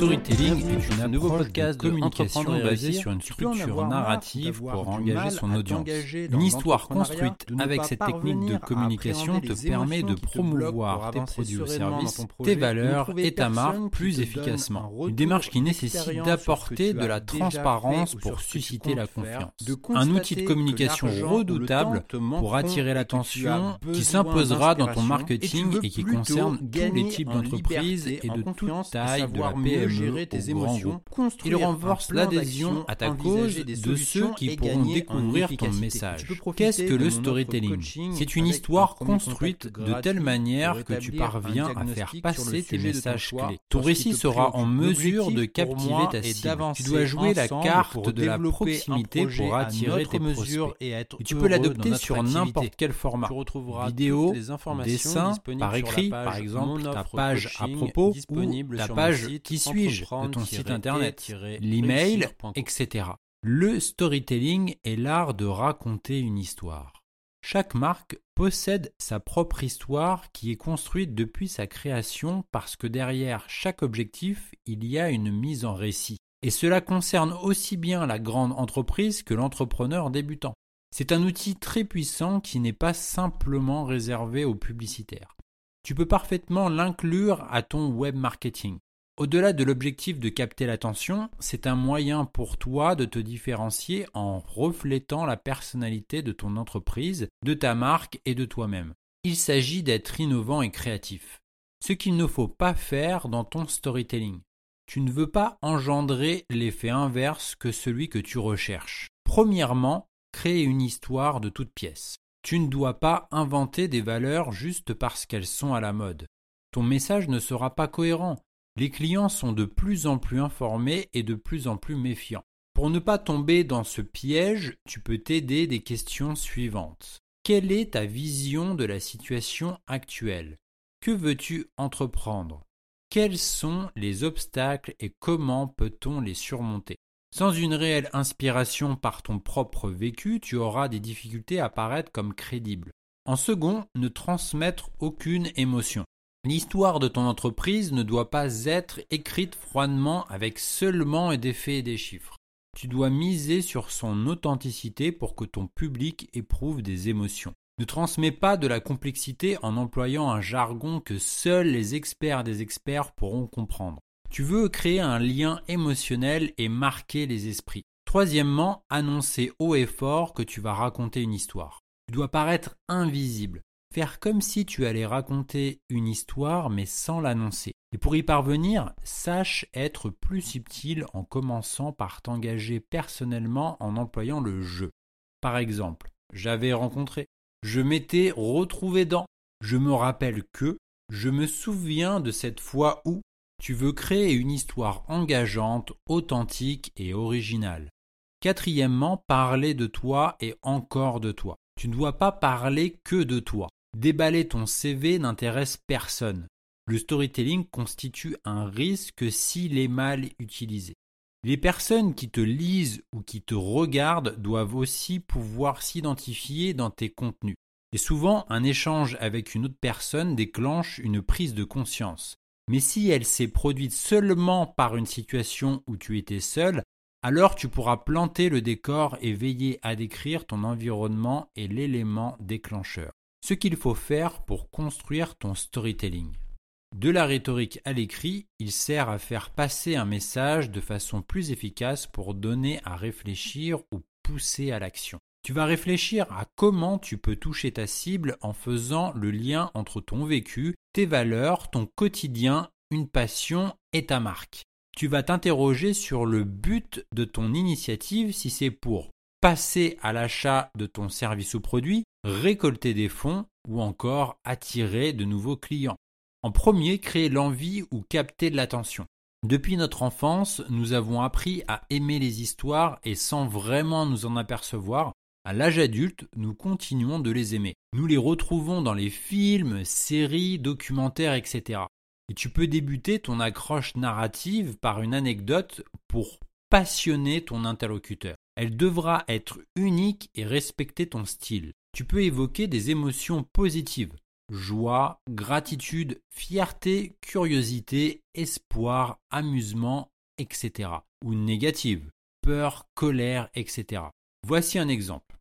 storytelling est un nouveau podcast de communication basé sur une structure narrative pour engager son audience. Une histoire construite avec cette technique de communication te permet de promouvoir tes produits ou services, tes valeurs et ta marque plus efficacement. Une démarche qui nécessite d'apporter de la transparence pour susciter la confiance. Un outil de communication redoutable pour attirer l'attention qui s'imposera dans ton marketing et qui concerne tous les types d'entreprises et de toute taille de la PME tes émotions, il renforce l'adhésion à ta cause de ceux qui pourront découvrir ton message. Qu'est-ce que le storytelling C'est une histoire construite de telle manière que tu parviens à faire passer tes messages clés. Ton récit sera en mesure de captiver ta cible. Tu dois jouer la carte de la proximité pour attirer tes prospects. Et tu peux l'adopter sur n'importe quel format. Vidéo, dessin, par écrit, par exemple, ta page à propos ou ta page qui suis-je de ton site internet, l'email, etc. Le storytelling est l'art de raconter une histoire. Chaque marque possède sa propre histoire qui est construite depuis sa création parce que derrière chaque objectif, il y a une mise en récit. Et cela concerne aussi bien la grande entreprise que l'entrepreneur débutant. C'est un outil très puissant qui n'est pas simplement réservé aux publicitaires. Tu peux parfaitement l'inclure à ton web marketing. Au-delà de l'objectif de capter l'attention, c'est un moyen pour toi de te différencier en reflétant la personnalité de ton entreprise, de ta marque et de toi-même. Il s'agit d'être innovant et créatif. Ce qu'il ne faut pas faire dans ton storytelling. Tu ne veux pas engendrer l'effet inverse que celui que tu recherches. Premièrement, créer une histoire de toute pièce. Tu ne dois pas inventer des valeurs juste parce qu'elles sont à la mode. Ton message ne sera pas cohérent les clients sont de plus en plus informés et de plus en plus méfiants. Pour ne pas tomber dans ce piège, tu peux t'aider des questions suivantes. Quelle est ta vision de la situation actuelle? Que veux-tu entreprendre? Quels sont les obstacles et comment peut-on les surmonter? Sans une réelle inspiration par ton propre vécu, tu auras des difficultés à paraître comme crédible. En second, ne transmettre aucune émotion. L'histoire de ton entreprise ne doit pas être écrite froidement avec seulement des faits et des chiffres. Tu dois miser sur son authenticité pour que ton public éprouve des émotions. Ne transmets pas de la complexité en employant un jargon que seuls les experts des experts pourront comprendre. Tu veux créer un lien émotionnel et marquer les esprits. Troisièmement, annoncer haut et fort que tu vas raconter une histoire. Tu dois paraître invisible. Faire comme si tu allais raconter une histoire mais sans l'annoncer. Et pour y parvenir, sache être plus subtil en commençant par t'engager personnellement en employant le je. Par exemple, j'avais rencontré, je m'étais retrouvé dans, je me rappelle que, je me souviens de cette fois où, tu veux créer une histoire engageante, authentique et originale. Quatrièmement, parler de toi et encore de toi. Tu ne dois pas parler que de toi. Déballer ton CV n'intéresse personne. Le storytelling constitue un risque s'il est mal utilisé. Les personnes qui te lisent ou qui te regardent doivent aussi pouvoir s'identifier dans tes contenus. Et souvent, un échange avec une autre personne déclenche une prise de conscience. Mais si elle s'est produite seulement par une situation où tu étais seul, alors tu pourras planter le décor et veiller à décrire ton environnement et l'élément déclencheur ce qu'il faut faire pour construire ton storytelling. De la rhétorique à l'écrit, il sert à faire passer un message de façon plus efficace pour donner à réfléchir ou pousser à l'action. Tu vas réfléchir à comment tu peux toucher ta cible en faisant le lien entre ton vécu, tes valeurs, ton quotidien, une passion et ta marque. Tu vas t'interroger sur le but de ton initiative si c'est pour passer à l'achat de ton service ou produit, récolter des fonds ou encore attirer de nouveaux clients. En premier, créer l'envie ou capter de l'attention. Depuis notre enfance, nous avons appris à aimer les histoires et sans vraiment nous en apercevoir, à l'âge adulte, nous continuons de les aimer. Nous les retrouvons dans les films, séries, documentaires, etc. Et tu peux débuter ton accroche narrative par une anecdote pour passionner ton interlocuteur. Elle devra être unique et respecter ton style. Tu peux évoquer des émotions positives. joie, gratitude, fierté, curiosité, espoir, amusement, etc. Ou négative, peur, colère, etc. Voici un exemple.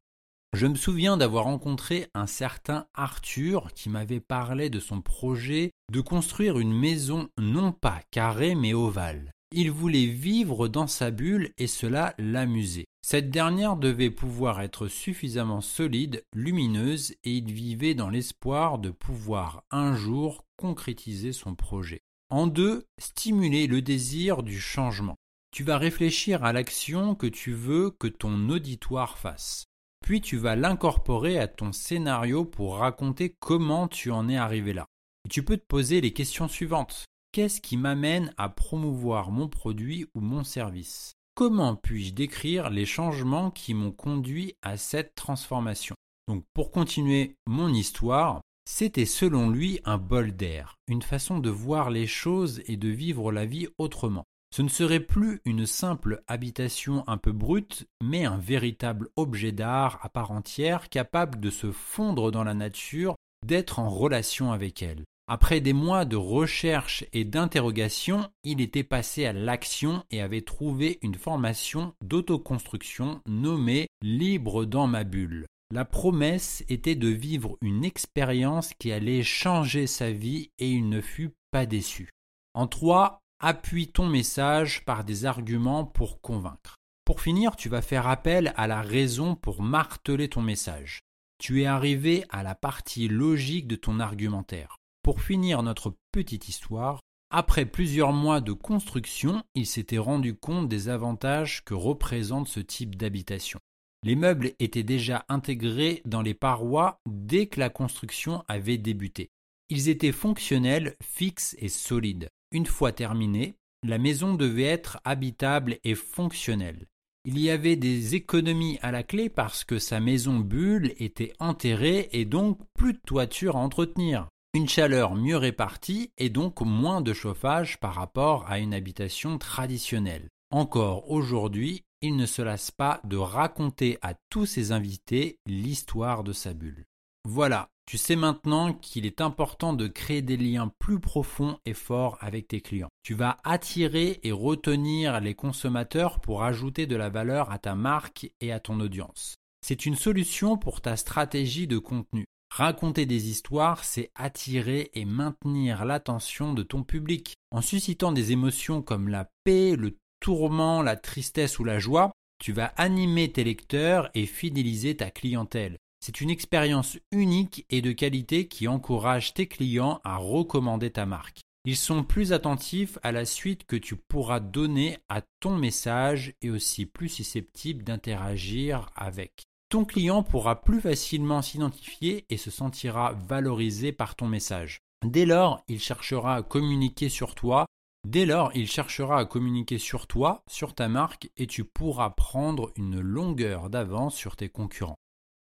Je me souviens d'avoir rencontré un certain Arthur qui m'avait parlé de son projet de construire une maison non pas carrée mais ovale. Il voulait vivre dans sa bulle et cela l'amusait. Cette dernière devait pouvoir être suffisamment solide, lumineuse et il vivait dans l'espoir de pouvoir un jour concrétiser son projet. En deux, stimuler le désir du changement. Tu vas réfléchir à l'action que tu veux que ton auditoire fasse. Puis tu vas l'incorporer à ton scénario pour raconter comment tu en es arrivé là. Tu peux te poser les questions suivantes. Qu'est-ce qui m'amène à promouvoir mon produit ou mon service? Comment puis-je décrire les changements qui m'ont conduit à cette transformation? Donc pour continuer mon histoire, c'était selon lui un bol d'air, une façon de voir les choses et de vivre la vie autrement. Ce ne serait plus une simple habitation un peu brute, mais un véritable objet d'art à part entière capable de se fondre dans la nature, d'être en relation avec elle. Après des mois de recherche et d'interrogation, il était passé à l'action et avait trouvé une formation d'autoconstruction nommée Libre dans ma bulle. La promesse était de vivre une expérience qui allait changer sa vie et il ne fut pas déçu. En trois, Appuie ton message par des arguments pour convaincre. Pour finir, tu vas faire appel à la raison pour marteler ton message. Tu es arrivé à la partie logique de ton argumentaire. Pour finir notre petite histoire, après plusieurs mois de construction, il s'était rendu compte des avantages que représente ce type d'habitation. Les meubles étaient déjà intégrés dans les parois dès que la construction avait débuté. Ils étaient fonctionnels, fixes et solides. Une fois terminée, la maison devait être habitable et fonctionnelle. Il y avait des économies à la clé parce que sa maison bulle était enterrée et donc plus de toiture à entretenir. Une chaleur mieux répartie et donc moins de chauffage par rapport à une habitation traditionnelle. Encore aujourd'hui, il ne se lasse pas de raconter à tous ses invités l'histoire de sa bulle. Voilà, tu sais maintenant qu'il est important de créer des liens plus profonds et forts avec tes clients. Tu vas attirer et retenir les consommateurs pour ajouter de la valeur à ta marque et à ton audience. C'est une solution pour ta stratégie de contenu. Raconter des histoires, c'est attirer et maintenir l'attention de ton public. En suscitant des émotions comme la paix, le tourment, la tristesse ou la joie, tu vas animer tes lecteurs et fidéliser ta clientèle. C'est une expérience unique et de qualité qui encourage tes clients à recommander ta marque. Ils sont plus attentifs à la suite que tu pourras donner à ton message et aussi plus susceptibles d'interagir avec. Ton client pourra plus facilement s'identifier et se sentira valorisé par ton message. Dès lors, il cherchera à communiquer sur toi. Dès lors, il cherchera à communiquer sur toi, sur ta marque, et tu pourras prendre une longueur d'avance sur tes concurrents.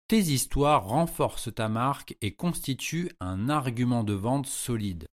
Tes histoires renforcent ta marque et constituent un argument de vente solide.